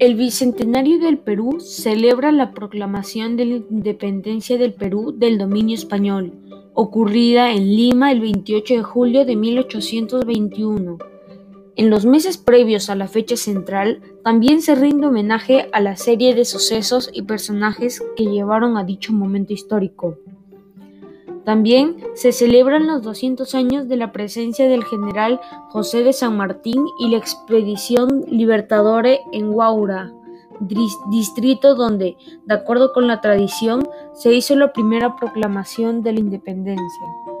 El bicentenario del Perú celebra la proclamación de la independencia del Perú del dominio español, ocurrida en Lima el 28 de julio de 1821. En los meses previos a la fecha central, también se rinde homenaje a la serie de sucesos y personajes que llevaron a dicho momento histórico. También se celebran los 200 años de la presencia del general José de San Martín y la expedición libertadora en Huaura, distrito donde, de acuerdo con la tradición, se hizo la primera proclamación de la independencia.